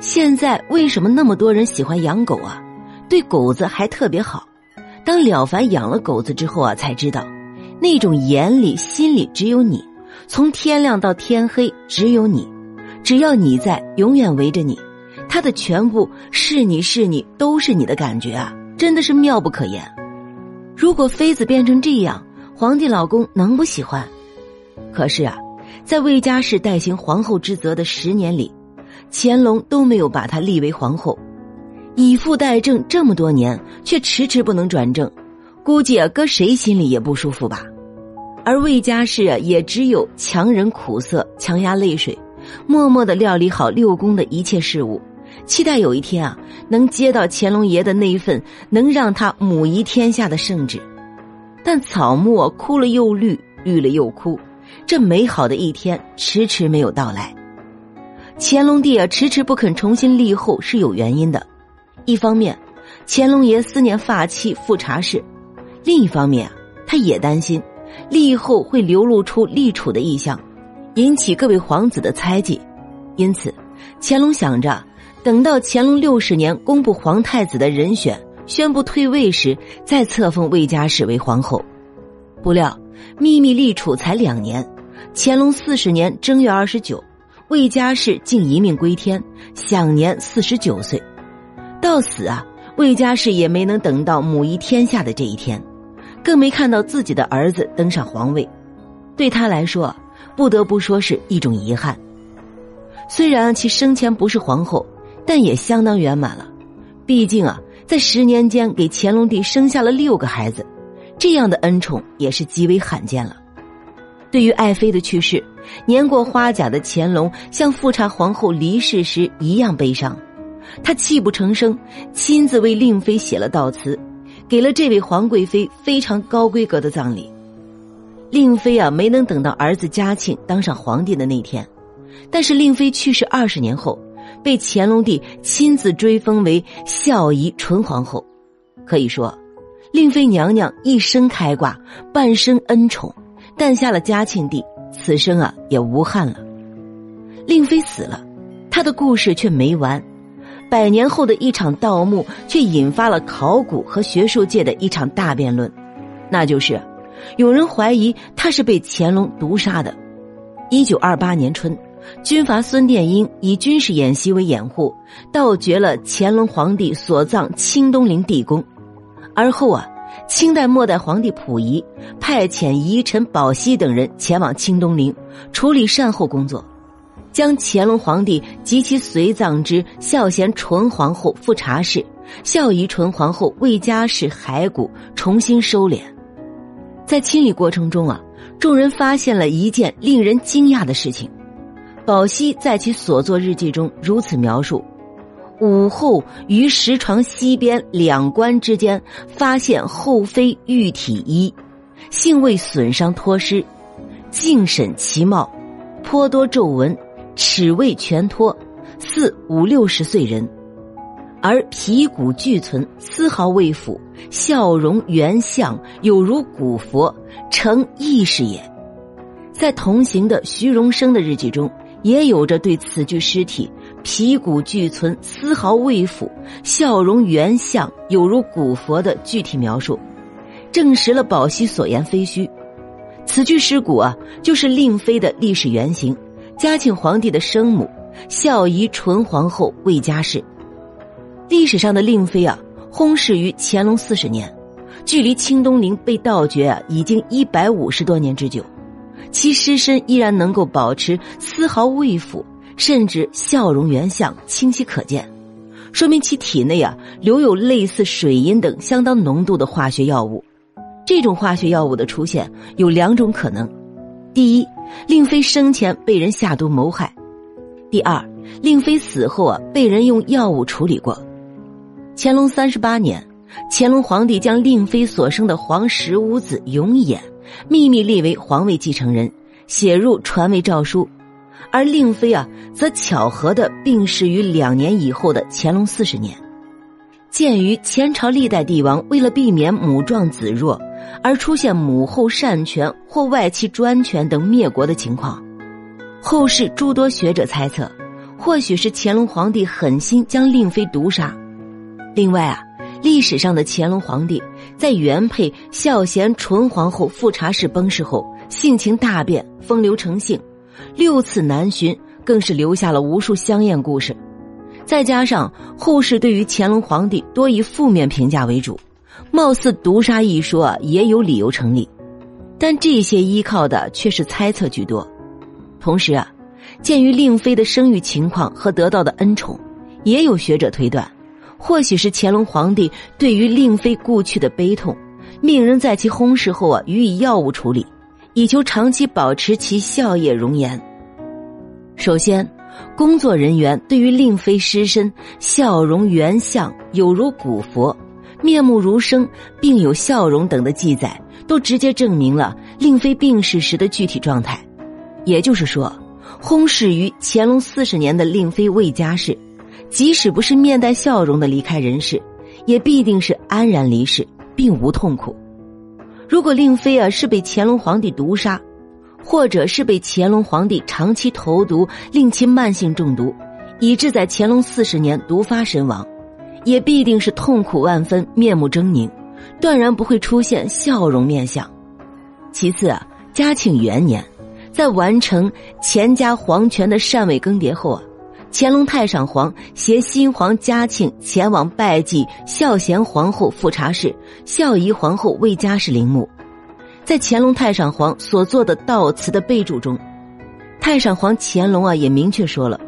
现在为什么那么多人喜欢养狗啊？对狗子还特别好。当了凡养了狗子之后啊，才知道，那种眼里心里只有你，从天亮到天黑只有你，只要你在，永远围着你，他的全部是你是你都是你的感觉啊，真的是妙不可言。如果妃子变成这样，皇帝老公能不喜欢？可是啊，在魏家氏代行皇后之责的十年里，乾隆都没有把她立为皇后。以父代政这么多年，却迟迟不能转正，估计啊，搁谁心里也不舒服吧。而魏家氏啊，也只有强忍苦涩，强压泪水，默默的料理好六宫的一切事务，期待有一天啊，能接到乾隆爷的那一份能让他母仪天下的圣旨。但草木枯了又绿，绿了又枯，这美好的一天迟迟没有到来。乾隆帝啊，迟迟不肯重新立后是有原因的。一方面，乾隆爷思念发妻富察氏；另一方面，他也担心立后会流露出立储的意向，引起各位皇子的猜忌。因此，乾隆想着等到乾隆六十年公布皇太子的人选，宣布退位时，再册封魏家氏为皇后。不料，秘密立储才两年，乾隆四十年正月二十九，魏家氏竟一命归天，享年四十九岁。到死啊，魏家氏也没能等到母仪天下的这一天，更没看到自己的儿子登上皇位，对他来说，不得不说是一种遗憾。虽然其生前不是皇后，但也相当圆满了。毕竟啊，在十年间给乾隆帝生下了六个孩子，这样的恩宠也是极为罕见了。对于爱妃的去世，年过花甲的乾隆像富察皇后离世时一样悲伤。他泣不成声，亲自为令妃写了悼词，给了这位皇贵妃非常高规格的葬礼。令妃啊，没能等到儿子嘉庆当上皇帝的那天，但是令妃去世二十年后，被乾隆帝亲自追封为孝仪纯皇后。可以说，令妃娘娘一生开挂，半生恩宠，诞下了嘉庆帝，此生啊也无憾了。令妃死了，她的故事却没完。百年后的一场盗墓，却引发了考古和学术界的一场大辩论，那就是，有人怀疑他是被乾隆毒杀的。一九二八年春，军阀孙殿英以军事演习为掩护，盗掘了乾隆皇帝所葬清东陵地宫，而后啊，清代末代皇帝溥仪派遣遗臣宝熙等人前往清东陵处理善后工作。将乾隆皇帝及其随葬之孝贤纯皇后富察氏、孝仪纯皇后魏家氏骸骨重新收敛，在清理过程中啊，众人发现了一件令人惊讶的事情。宝熙在其所作日记中如此描述：午后于石床西边两关之间发现后妃玉体衣，幸未损伤脱失，静审其貌，颇多皱纹。齿未全脱，似五六十岁人，而皮骨俱存，丝毫未腐，笑容圆相，有如古佛，成意识也。在同行的徐荣生的日记中，也有着对此具尸体皮骨俱存，丝毫未腐，笑容原相，有如古佛的具体描述，证实了宝熙所言非虚。此具尸骨啊，就是令妃的历史原型。嘉庆皇帝的生母，孝仪纯皇后魏佳氏。历史上的令妃啊，薨逝于乾隆四十年，距离清东陵被盗掘啊，已经一百五十多年之久，其尸身依然能够保持丝毫未腐，甚至笑容原相清晰可见，说明其体内啊留有类似水银等相当浓度的化学药物。这种化学药物的出现有两种可能。第一，令妃生前被人下毒谋害；第二，令妃死后啊，被人用药物处理过。乾隆三十八年，乾隆皇帝将令妃所生的皇十五子永琰秘密立为皇位继承人，写入传位诏书；而令妃啊，则巧合的病逝于两年以后的乾隆四十年。鉴于前朝历代帝王为了避免母壮子弱。而出现母后擅权或外戚专权等灭国的情况，后世诸多学者猜测，或许是乾隆皇帝狠心将令妃毒杀。另外啊，历史上的乾隆皇帝在原配孝贤纯皇后富察氏崩逝后，性情大变，风流成性，六次南巡，更是留下了无数香艳故事。再加上后世对于乾隆皇帝多以负面评价为主，貌似毒杀一说也有理由成立，但这些依靠的却是猜测居多。同时啊，鉴于令妃的生育情况和得到的恩宠，也有学者推断，或许是乾隆皇帝对于令妃故去的悲痛，命人在其薨逝后啊予以药物处理，以求长期保持其笑靥容颜。首先。工作人员对于令妃尸身笑容原相，有如古佛，面目如生，并有笑容等的记载，都直接证明了令妃病逝时的具体状态。也就是说，薨逝于乾隆四十年的令妃魏佳氏，即使不是面带笑容的离开人世，也必定是安然离世，并无痛苦。如果令妃啊是被乾隆皇帝毒杀。或者是被乾隆皇帝长期投毒，令其慢性中毒，以致在乾隆四十年毒发身亡，也必定是痛苦万分，面目狰狞，断然不会出现笑容面相。其次啊，嘉庆元年，在完成乾家皇权的禅位更迭后啊，乾隆太上皇携新皇嘉庆前往拜祭孝贤皇后富察氏、孝仪皇后魏佳氏陵墓。在乾隆太上皇所做的悼词的备注中，太上皇乾隆啊也明确说了，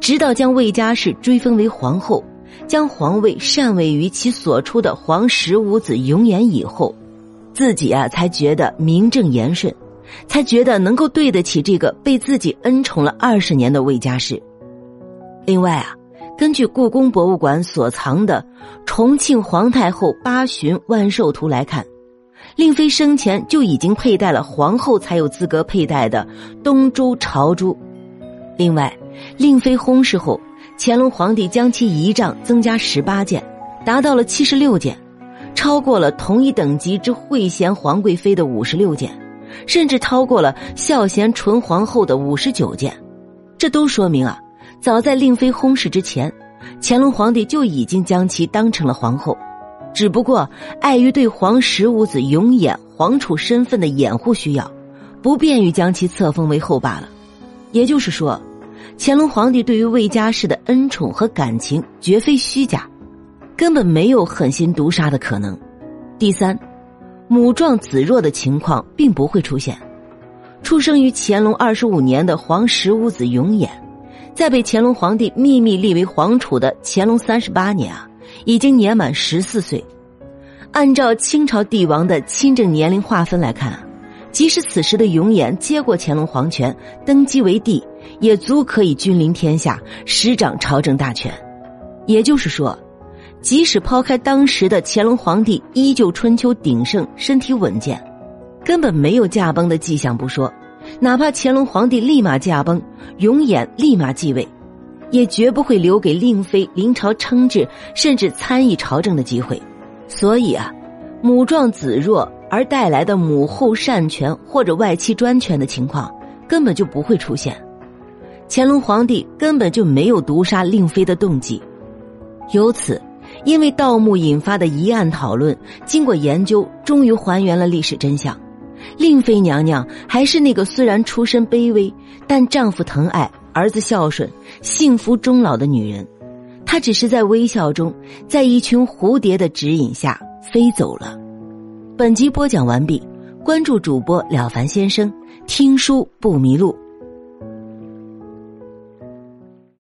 直到将魏佳氏追封为皇后，将皇位禅位于其所出的皇十五子永琰以后，自己啊才觉得名正言顺，才觉得能够对得起这个被自己恩宠了二十年的魏佳氏。另外啊，根据故宫博物馆所藏的《重庆皇太后八旬万寿图》来看。令妃生前就已经佩戴了皇后才有资格佩戴的东珠朝珠。另外，令妃薨逝后，乾隆皇帝将其仪仗增加十八件，达到了七十六件，超过了同一等级之惠贤皇贵妃的五十六件，甚至超过了孝贤纯皇后的五十九件。这都说明啊，早在令妃薨逝之前，乾隆皇帝就已经将其当成了皇后。只不过碍于对皇十五子永琰皇储身份的掩护需要，不便于将其册封为后罢了。也就是说，乾隆皇帝对于魏佳氏的恩宠和感情绝非虚假，根本没有狠心毒杀的可能。第三，母壮子弱的情况并不会出现。出生于乾隆二十五年的皇十五子永琰，在被乾隆皇帝秘密立为皇储的乾隆三十八年啊。已经年满十四岁，按照清朝帝王的亲政年龄划分来看，即使此时的永琰接过乾隆皇权，登基为帝，也足可以君临天下，执掌朝政大权。也就是说，即使抛开当时的乾隆皇帝依旧春秋鼎盛，身体稳健，根本没有驾崩的迹象不说，哪怕乾隆皇帝立马驾崩，永琰立马继位。也绝不会留给令妃临朝称制，甚至参与朝政的机会。所以啊，母壮子弱而带来的母后擅权或者外戚专权的情况，根本就不会出现。乾隆皇帝根本就没有毒杀令妃的动机。由此，因为盗墓引发的疑案讨论，经过研究，终于还原了历史真相。令妃娘娘还是那个虽然出身卑微，但丈夫疼爱。儿子孝顺、幸福终老的女人，她只是在微笑中，在一群蝴蝶的指引下飞走了。本集播讲完毕，关注主播了凡先生，听书不迷路。